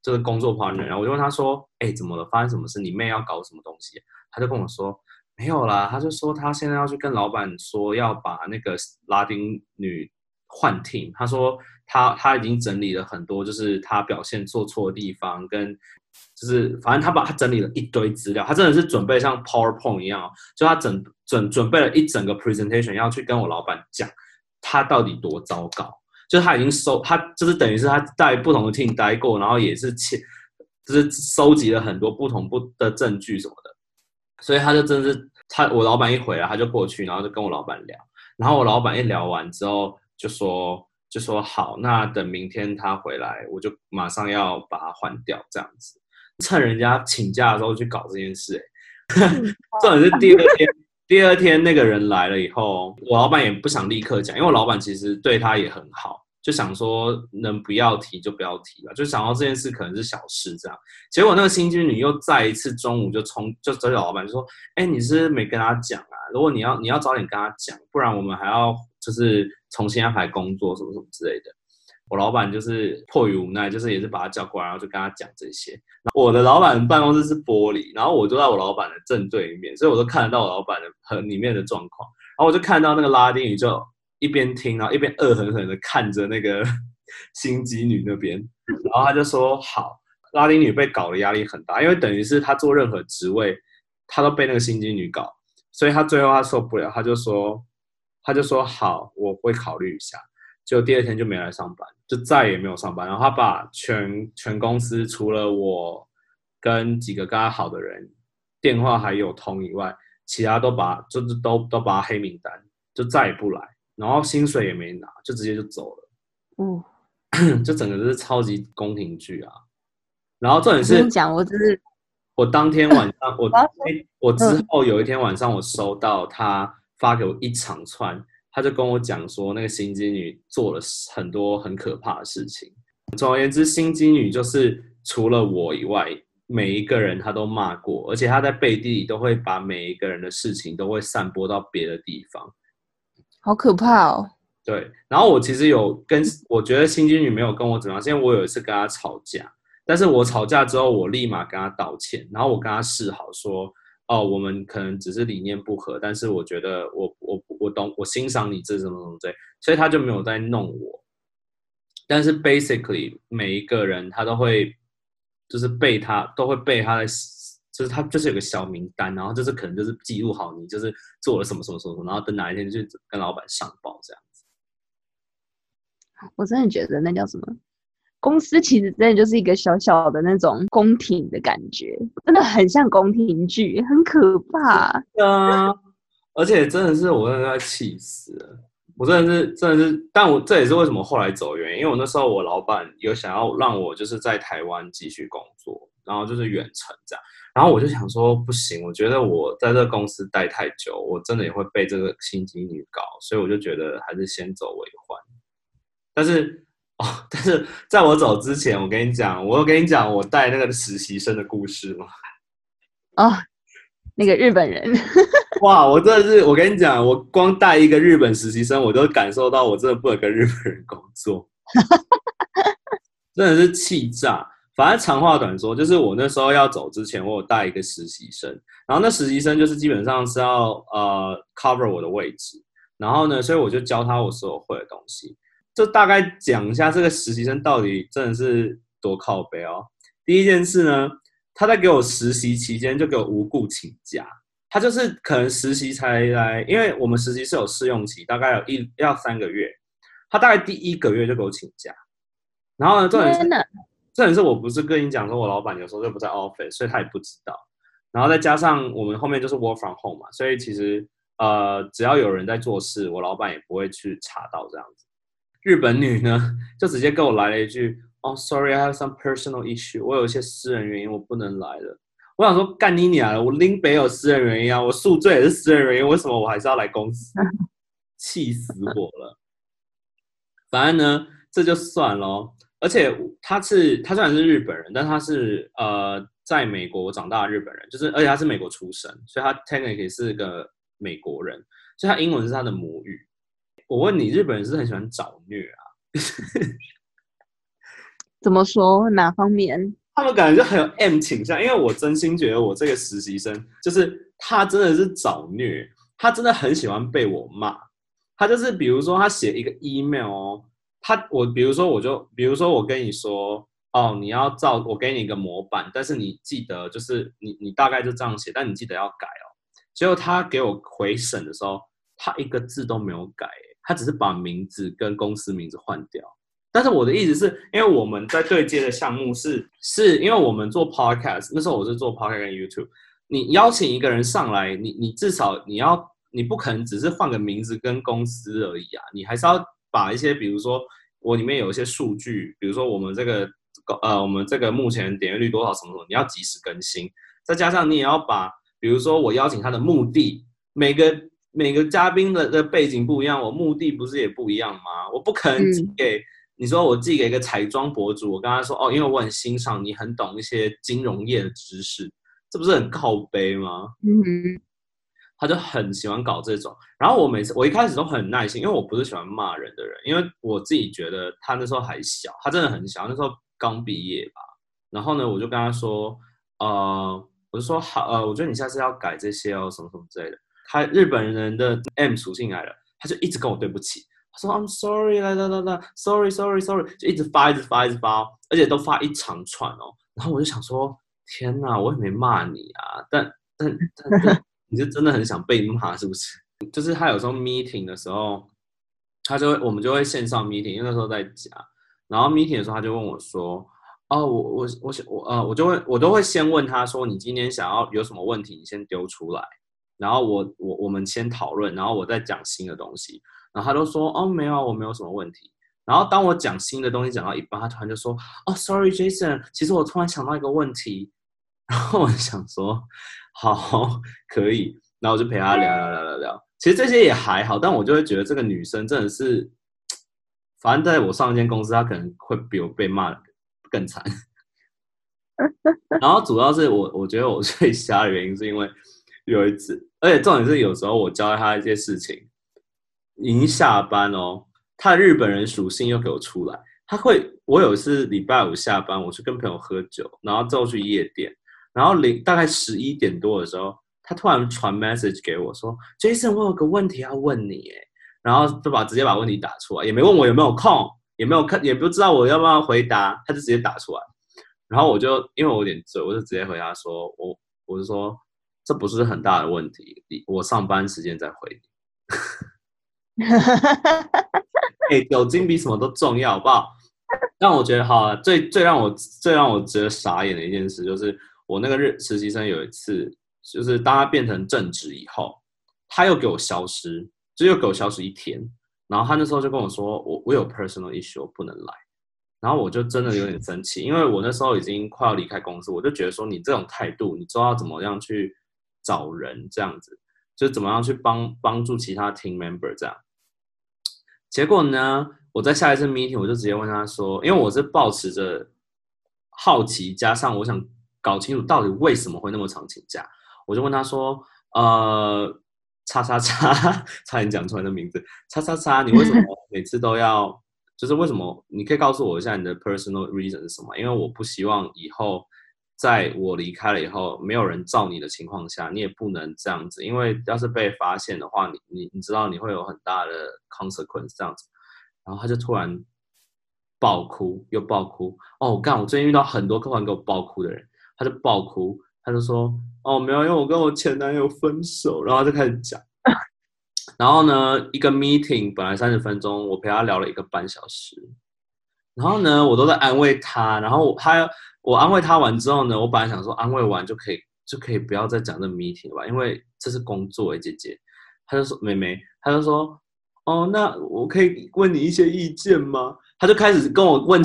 就是工作方面。然后我就问他说：“哎，怎么了？发生什么事？你妹要搞什么东西？”他就跟我说：“没有啦。”他就说他现在要去跟老板说要把那个拉丁女换听。他说他他已经整理了很多，就是他表现做错的地方跟。就是反正他把他整理了一堆资料，他真的是准备像 PowerPoint 一样，就他整准准备了一整个 presentation 要去跟我老板讲他到底多糟糕。就是他已经收他就是等于是他在不同的 team 待过，然后也是切就是收集了很多不同不的证据什么的，所以他就真的是他我老板一回来他就过去，然后就跟我老板聊，然后我老板一聊完之后就说就说好，那等明天他回来我就马上要把他换掉这样子。趁人家请假的时候去搞这件事，哎，[LAUGHS] 重点是第二天，第二天那个人来了以后，我老板也不想立刻讲，因为我老板其实对他也很好，就想说能不要提就不要提了，就想到这件事可能是小事这样。结果那个新经理又再一次中午就冲就找老板说：“哎，你是没跟他讲啊？如果你要你要早点跟他讲，不然我们还要就是重新安排工作什么什么之类的。”我老板就是迫于无奈，就是也是把他叫过来，然后就跟他讲这些。我的老板办公室是玻璃，然后我就在我老板的正对面，所以我都看得到我老板的和里面的状况。然后我就看到那个拉丁语就一边听，然后一边恶狠狠的看着那个 [LAUGHS] 心机女那边。然后他就说：“好，拉丁女被搞的压力很大，因为等于是他做任何职位，他都被那个心机女搞，所以他最后他受不了，他就说，他就说好，我会考虑一下。”就第二天就没来上班，就再也没有上班。然后他把全全公司除了我跟几个跟他好的人电话还有通以外，其他都把就是都都把黑名单，就再也不来。然后薪水也没拿，就直接就走了。嗯，[COUGHS] 就整个就是超级宫廷剧啊。然后重点是讲，我只是我当天晚上我我之后有一天晚上我收到他发给我一长串。他就跟我讲说，那个心机女做了很多很可怕的事情。总而言之，心机女就是除了我以外，每一个人她都骂过，而且她在背地里都会把每一个人的事情都会散播到别的地方。好可怕哦！对，然后我其实有跟我觉得心机女没有跟我怎么样，因为我有一次跟她吵架，但是我吵架之后，我立马跟她道歉，然后我跟她示好说。哦，我们可能只是理念不合，但是我觉得我我我懂，我欣赏你这什么什么这，所以他就没有在弄我。但是 basically 每一个人他都会，就是被他都会被他的，就是他就是有个小名单，然后就是可能就是记录好你就是做了什么什么什么，然后等哪一天就跟老板上报这样子。我真的觉得那叫什么？公司其实真的就是一个小小的那种宫廷的感觉，真的很像宫廷剧，很可怕。啊，而且真的是我真的要气死了，我真的是真的是，但我这也是为什么后来走原因，因为我那时候我老板有想要让我就是在台湾继续工作，然后就是远程这样，然后我就想说不行，我觉得我在这公司待太久，我真的也会被这个心机女搞，所以我就觉得还是先走为欢，但是。哦，但是在我走之前，我跟你讲，我有跟你讲我带那个实习生的故事吗？[LAUGHS] 哦，那个日本人，[LAUGHS] 哇！我真的是，我跟你讲，我光带一个日本实习生，我都感受到我真的不能跟日本人工作，[LAUGHS] 真的是气炸。反正长话短说，就是我那时候要走之前，我有带一个实习生，然后那实习生就是基本上是要呃 cover 我的位置，然后呢，所以我就教他我所有会的东西。就大概讲一下这个实习生到底真的是多靠背哦。第一件事呢，他在给我实习期间就给我无故请假，他就是可能实习才来，因为我们实习是有试用期，大概有一要三个月，他大概第一个月就给我请假。然后呢，重点是，重点是我不是跟你讲说我老板有时候就不在 office，所以他也不知道。然后再加上我们后面就是 work from home 嘛，所以其实呃，只要有人在做事，我老板也不会去查到这样子。日本女呢，[LAUGHS] 就直接跟我来了一句：“哦，sorry，I have some personal issue，我有一些私人原因，我不能来了。”我想说，干你娘了！我拎北有私人原因啊，我宿醉也是私人原因，为什么我还是要来公司？[LAUGHS] 气死我了！反正呢，这就算了。而且他是他虽然是日本人，但他是呃在美国长大的日本人，就是而且他是美国出生，所以他 technically 是个美国人，所以他英文是他的母语。我问你，日本人是很喜欢找虐啊？[LAUGHS] 怎么说？哪方面？他们感觉就很有 M 倾向，因为我真心觉得我这个实习生就是他真的是找虐，他真的很喜欢被我骂。他就是比如说他写一个 email 哦，他我比如说我就比如说我跟你说哦，你要照我给你一个模板，但是你记得就是你你大概就这样写，但你记得要改哦。结果他给我回审的时候，他一个字都没有改，他只是把名字跟公司名字换掉。但是我的意思是，因为我们在对接的项目是，是因为我们做 podcast，那时候我是做 podcast 跟 YouTube。你邀请一个人上来，你你至少你要，你不可能只是换个名字跟公司而已啊，你还是要把一些，比如说我里面有一些数据，比如说我们这个呃，我们这个目前点阅率多少什么什么，你要及时更新。再加上你也要把，比如说我邀请他的目的，每个每个嘉宾的的背景不一样，我目的不是也不一样吗？我不可能寄给。你说我寄给一个彩妆博主，我跟他说哦，因为我很欣赏你，很懂一些金融业的知识，这不是很靠背吗？嗯，他就很喜欢搞这种。然后我每次我一开始都很耐心，因为我不是喜欢骂人的人，因为我自己觉得他那时候还小，他真的很小，那时候刚毕业吧。然后呢，我就跟他说，呃，我就说好，呃，我觉得你下次要改这些哦，什么什么之类的。他日本人的 M 属性来了，他就一直跟我对不起。他说 I'm sorry，来来来来，sorry，sorry，sorry，就一直发，一直发，一直发，而且都发一长串哦。然后我就想说，天哪，我也没骂你啊，但但但但，[LAUGHS] 你是真的很想被骂是不是？[LAUGHS] 就是他有时候 meeting 的时候，他就会我们就会线上 meeting，因为那时候在家。然后 meeting 的时候，他就问我说，哦，我我我想我呃，我就会我都会先问他说，你今天想要有什么问题，你先丢出来，然后我我我们先讨论，然后我再讲新的东西。然后他都说哦没有，我没有什么问题。然后当我讲新的东西讲到一半，他突然就说哦，sorry Jason，其实我突然想到一个问题。[LAUGHS] 然后我想说好可以，然后我就陪他聊聊聊聊聊。其实这些也还好，但我就会觉得这个女生真的是，反正在我上一间公司，她可能会比我被骂更惨。[LAUGHS] 然后主要是我我觉得我最瞎的原因是因为有一次，而且重点是有时候我教他一些事情。已经下班哦，他的日本人属性又给我出来。他会，我有一次礼拜五下班，我去跟朋友喝酒，然后之后去夜店，然后零大概十一点多的时候，他突然传 message 给我说：“Jason，我有个问题要问你。”哎，然后就把直接把问题打出来，也没问我有没有空，也没有看，也不知道我要不要回答，他就直接打出来。然后我就因为我有点醉，我就直接回答说：“我我是说这不是很大的问题，我上班时间再回你。”哈哈哈哈哈！哎，酒精比什么都重要，好不好？让我觉得好，最最让我最让我觉得傻眼的一件事，就是我那个日实习生有一次，就是当他变成正职以后，他又给我消失，就又给我消失一天。然后他那时候就跟我说，我我有 personal issue 我不能来。然后我就真的有点生气，因为我那时候已经快要离开公司，我就觉得说你这种态度，你知道怎么样去找人这样子，就怎么样去帮帮助其他 team member 这样。结果呢？我在下一次 meeting 我就直接问他说，因为我是保持着好奇，加上我想搞清楚到底为什么会那么常请假，我就问他说，呃，叉叉叉，[LAUGHS] 差点讲出来的名字，叉叉叉，你为什么 [LAUGHS] 每次都要？就是为什么？你可以告诉我一下你的 personal reason 是什么？因为我不希望以后。在我离开了以后，没有人罩你的情况下，你也不能这样子，因为要是被发现的话，你你你知道你会有很大的 consequence 这样子。然后他就突然爆哭，又爆哭。哦，我干，我最近遇到很多客户给我爆哭的人，他就爆哭，他就说，哦，没有，因为我跟我前男友分手，然后就开始讲。[LAUGHS] 然后呢，一个 meeting 本来三十分钟，我陪他聊了一个半小时。然后呢，我都在安慰他，然后他。我安慰他完之后呢，我本来想说安慰完就可以就可以不要再讲这 meeting 了吧，因为这是工作哎，姐姐。他就说妹妹，他就说哦，那我可以问你一些意见吗？他就开始跟我问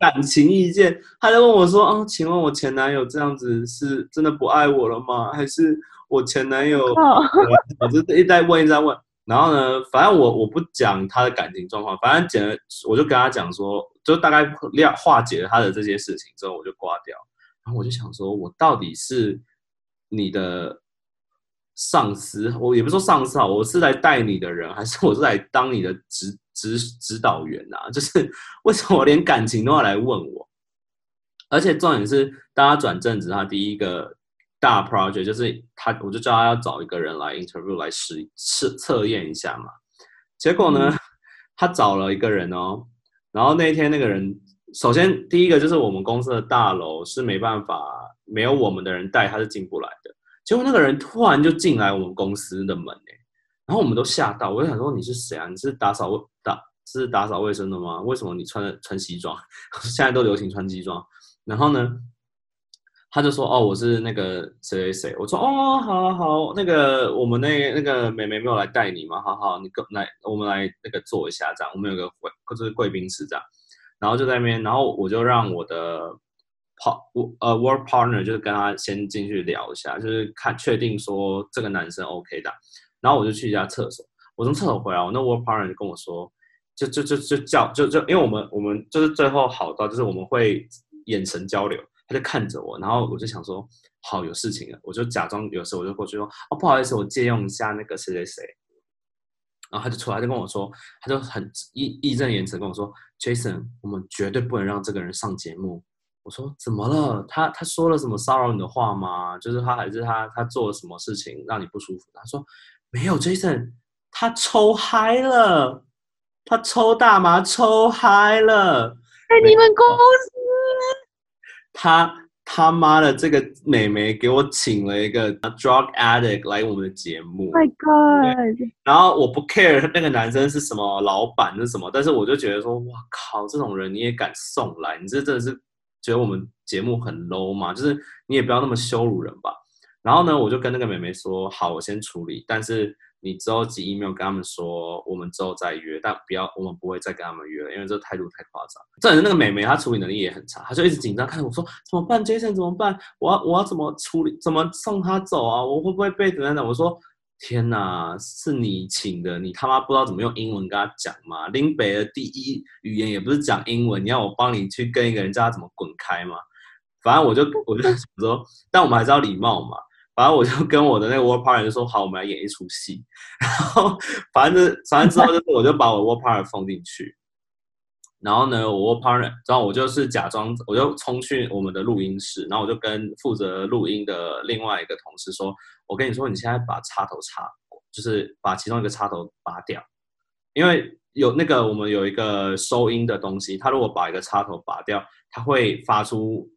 感情意见，他就问我说哦，请问我前男友这样子是真的不爱我了吗？还是我前男友？[LAUGHS] 我就一再问一再问，然后呢，反正我我不讲他的感情状况，反正简了，我就跟他讲说，就大概化化解了他的这些事情之后，我就挂掉。然后我就想说，我到底是你的上司，我也不说上司啊，我是来带你的人，还是我是来当你的指指指导员啊？[LAUGHS] 就是为什么我连感情都要来问我？而且重点是，大家转正职，他第一个大 project 就是他，我就叫他要找一个人来 interview 来试测测验一下嘛。结果呢，他找了一个人哦，然后那一天那个人，首先第一个就是我们公司的大楼是没办法没有我们的人带，他是进不来的。结果那个人突然就进来我们公司的门哎，然后我们都吓到，我就想说你是谁啊？你是打扫打是打扫卫生的吗？为什么你穿穿西装？[LAUGHS] 现在都流行穿西装。然后呢，他就说：“哦，我是那个谁谁谁。”我说：“哦，好，好，那个我们那那个美眉没有来带你吗？好好，你跟来，我们来那个坐一下，这样。我们有个贵，就是贵宾室这样。然后就在那边，然后我就让我的，par，呃 work partner 就是跟他先进去聊一下，就是看确定说这个男生 OK 的。然后我就去一下厕所，我从厕所回来，我那 work partner 就跟我说，就就就就叫就就，因为我们我们就是最后好到就是我们会。眼神交流，他就看着我，然后我就想说，好有事情了，我就假装有事，我就过去说，哦不好意思，我借用一下那个谁谁谁，然后他就出来，就跟我说，他就很义义正言辞跟我说，Jason，我们绝对不能让这个人上节目。我说怎么了？他他说了什么骚扰你的话吗？就是他还是他他做了什么事情让你不舒服？他说没有，Jason，他抽嗨了，他抽大麻抽嗨了，在你们公司。他他妈的这个美眉给我请了一个 drug addict 来我们的节目，My God！然后我不 care 那个男生是什么老板是什么，但是我就觉得说，哇靠，这种人你也敢送来？你这真的是觉得我们节目很 low 吗？就是你也不要那么羞辱人吧。然后呢，我就跟那个美眉说，好，我先处理，但是。你之后寄 email 跟他们说，我们之后再约，但不要，我们不会再跟他们约了，因为这态度太夸张。这人那个美眉，她处理能力也很差，她就一直紧张，看着我说怎么办，Jason 怎么办？我要我要怎么处理？怎么送他走啊？我会不会被怎样的？我说天哪，是你请的，你他妈不知道怎么用英文跟他讲吗？林北的第一语言也不是讲英文，你要我帮你去跟一个人叫他怎么滚开吗？反正我就我就想说，但我们还是要礼貌嘛。反正我就跟我的那个 work partner 就说好，我们来演一出戏。然后反正反正之后就是我就把我 work partner 放进去。然后呢，我 work partner，然后我就是假装，我就冲去我们的录音室，然后我就跟负责录音的另外一个同事说：“我跟你说，你现在把插头插，就是把其中一个插头拔掉，因为有那个我们有一个收音的东西，它如果把一个插头拔掉，它会发出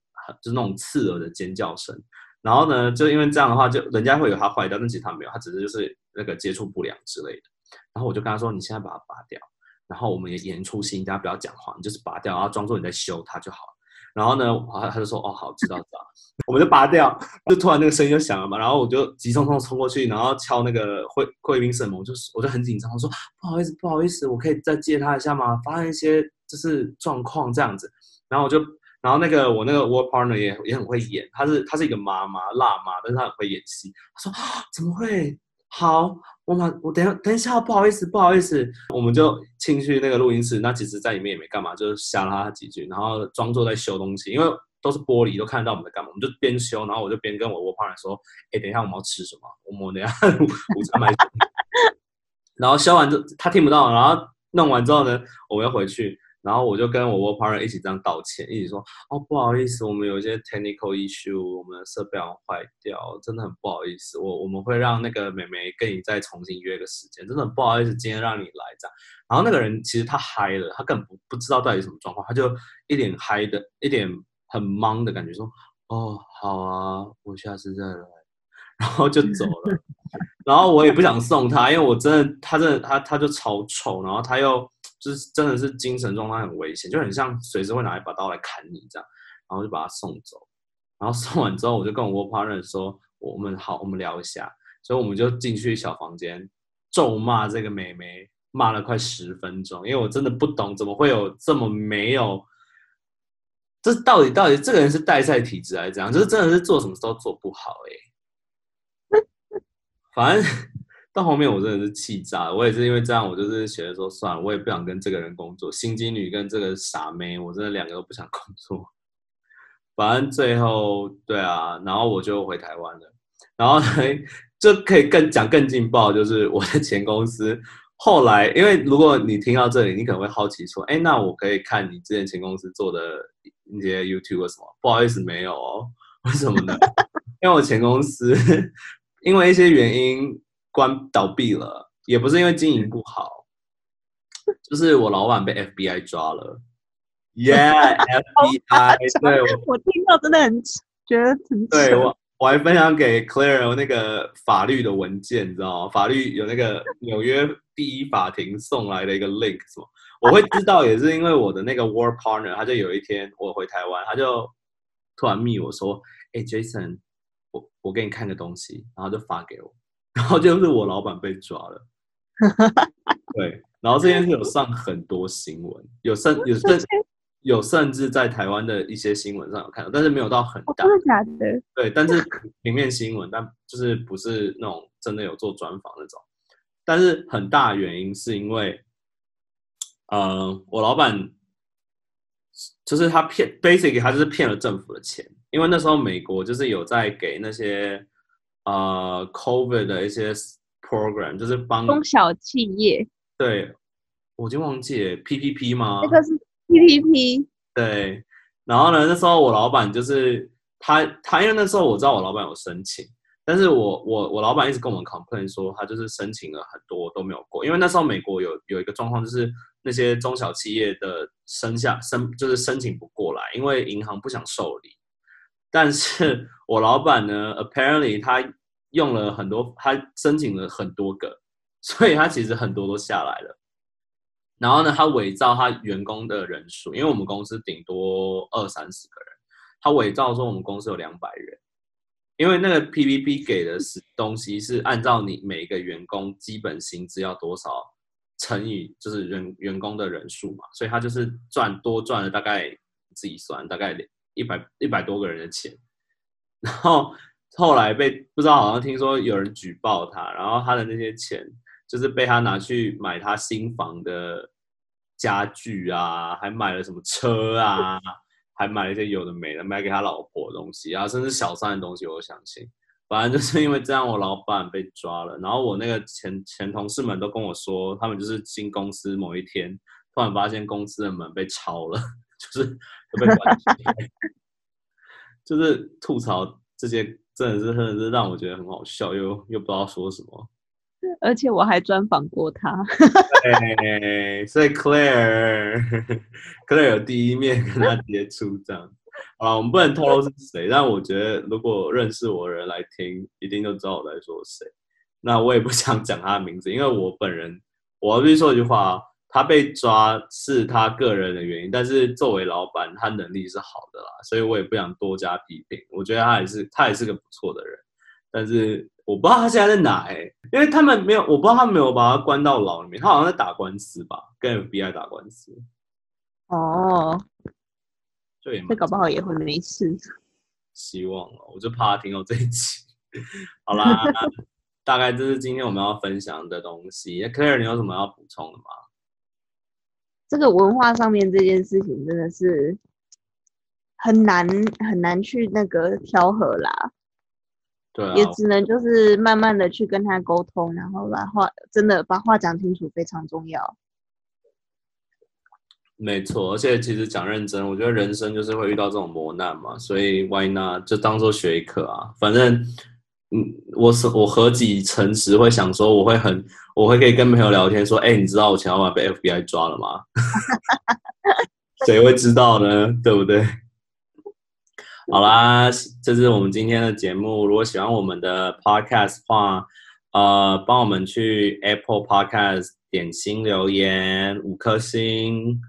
就是那种刺耳的尖叫声。”然后呢，就因为这样的话，就人家会有它坏掉，但其实它没有，它只是就是那个接触不良之类的。然后我就跟他说：“你现在把它拔掉，然后我们也演出戏，大家不要讲话，你就是拔掉，然后装作你在修它就好。”然后呢，他他就说：“哦，好，知道知道。”我们就拔掉，就突然那个声音就响了嘛。然后我就急匆匆冲过去，然后敲那个会贵宾室门，我就我就很紧张，我说：“不好意思，不好意思，我可以再借他一下吗？发生一些就是状况这样子。”然后我就。然后那个我那个 work partner 也也很会演，她是她是一个妈妈辣妈，但是她很会演戏。她说怎么会？好，我马我等下等一下，不好意思不好意思，我们就进去那个录音室。那其实在里面也没干嘛，就是瞎拉几句，然后装作在修东西，因为都是玻璃，都看得到我们在干嘛。我们就边修，然后我就边跟我 work partner 说：“哎，等一下我们要吃什么？我们等下 [LAUGHS] 午餐买什么？”然后修完之他听不到，然后弄完之后呢，我们要回去。然后我就跟我 work partner 一起这样道歉，一起说哦不好意思，我们有一些 technical issue，我们的设备坏掉，真的很不好意思。我我们会让那个美眉跟你再重新约个时间，真的很不好意思，今天让你来这样。然后那个人其实他嗨了，他根本不不知道到底什么状况，他就一脸嗨的，一脸很懵的感觉，说哦好啊，我下次再来，然后就走了。[LAUGHS] 然后我也不想送他，因为我真的他真的他他就超丑，然后他又。就是真的是精神状态很危险，就很像随时会拿一把刀来砍你这样，然后就把他送走，然后送完之后，我就跟我 partner 说，我们好，我们聊一下，所以我们就进去小房间咒骂这个美眉，骂了快十分钟，因为我真的不懂怎么会有这么没有，这到底到底这个人是代赛体质还是怎样？就是真的是做什么都做不好哎，反正到后面我真的是气炸，我也是因为这样，我就是觉得说算了，我也不想跟这个人工作，心机女跟这个傻妹，我真的两个都不想工作。反正最后对啊，然后我就回台湾了，然后就可以更讲更劲爆，就是我的前公司后来，因为如果你听到这里，你可能会好奇说，哎，那我可以看你之前前公司做的那些 YouTube 什么？不好意思，没有哦，为什么呢？[LAUGHS] 因为我前公司 [LAUGHS] 因为一些原因。关倒闭了，也不是因为经营不好，[LAUGHS] 就是我老板被 FBI 抓了。Yeah，FBI，[LAUGHS] 对我听到真的很觉得很对我我还分享给 Claire 那个法律的文件，你知道吗？法律有那个纽约第一法庭送来的一个 link，什么我会知道，也是因为我的那个 work partner，他就有一天我回台湾，他就突然密我说：“哎，Jason，我我给你看个东西。”然后就发给我。然后就是我老板被抓了，[LAUGHS] 对，然后这件事有上很多新闻，有甚有甚 [LAUGHS] 有甚至在台湾的一些新闻上有看到，但是没有到很大，真的假的？对，但是平面新闻，但就是不是那种真的有做专访那种，但是很大原因是因为，呃，我老板就是他骗，basically 他就是骗了政府的钱，因为那时候美国就是有在给那些。呃，COVID 的一些 program 就是帮中小企业。对，我已经忘记 PPP 吗？那个是 PPP。对，然后呢，那时候我老板就是他，他因为那时候我知道我老板有申请，但是我我我老板一直跟我们 complain 说他就是申请了很多都没有过，因为那时候美国有有一个状况就是那些中小企业的申下申就是申请不过来，因为银行不想受理。但是我老板呢，apparently 他用了很多，他申请了很多个，所以他其实很多都下来了。然后呢，他伪造他员工的人数，因为我们公司顶多二三十个人，他伪造说我们公司有两百人，因为那个 PPP 给的是东西是按照你每个员工基本薪资要多少乘以就是员员工的人数嘛，所以他就是赚多赚了大概自己算大概。一百一百多个人的钱，然后后来被不知道好像听说有人举报他，然后他的那些钱就是被他拿去买他新房的家具啊，还买了什么车啊，还买了一些有的没的，买给他老婆的东西啊，甚至小三的东西，我相信。反正就是因为这样，我老板被抓了，然后我那个前前同事们都跟我说，他们就是进公司某一天，突然发现公司的门被抄了。[LAUGHS] 就是就被关 [LAUGHS] 就是吐槽这些，真的是真的是让我觉得很好笑，又又不知道说什么。[LAUGHS] 而且我还专访过他，对，所以 Claire，Claire [LAUGHS] 有第一面跟他接触这样。好了，我们不能透露是谁，但我觉得如果认识我的人来听，一定就知道我在说谁。那我也不想讲他的名字，因为我本人，我要必须说一句话。他被抓是他个人的原因，但是作为老板，他能力是好的啦，所以我也不想多加批评。我觉得他也是，他也是个不错的人，但是我不知道他现在在哪哎，因为他们没有，我不知道他没有把他关到牢里面，他好像在打官司吧，跟 FBI 打官司。哦，就也，那搞不好也会没事。[LAUGHS] 希望哦，我就怕他听到这一集。好啦，[LAUGHS] 大概这是今天我们要分享的东西。Claire，你有什么要补充的吗？这个文化上面这件事情真的是很难很难去那个调和啦，对，也只能就是慢慢的去跟他沟通，然后把话真的把话讲清楚非常重要。没错，而且其实讲认真，我觉得人生就是会遇到这种磨难嘛，所以 Why not 就当做学一课啊，反正。嗯，我是我何几诚实会想说，我会很，我会可以跟朋友聊天说，哎，你知道我前老板被 FBI 抓了吗？[LAUGHS] 谁会知道呢？对不对？好啦，这是我们今天的节目。如果喜欢我们的 Podcast 话，呃，帮我们去 Apple Podcast 点心留言五颗星，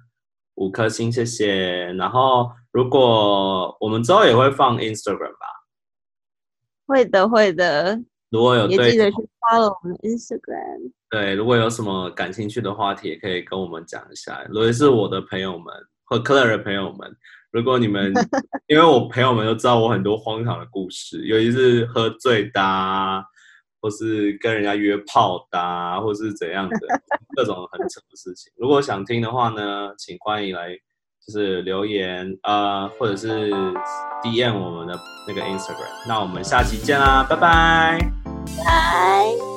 五颗星，谢谢。然后，如果我们之后也会放 Instagram 吧。会的，会的。如果有也记得去 follow 我们 Instagram。对，如果有什么感兴趣的话题，也可以跟我们讲一下。如果是我的朋友们和 Clara 的朋友们，如果你们，[LAUGHS] 因为我朋友们都知道我很多荒唐的故事，尤其是喝醉搭，或是跟人家约炮搭，或是怎样的各种很扯的事情。如果想听的话呢，请欢迎来就是留言啊、或者是 DM 我们的那个 Instagram。那我们下期见啦，拜拜，拜。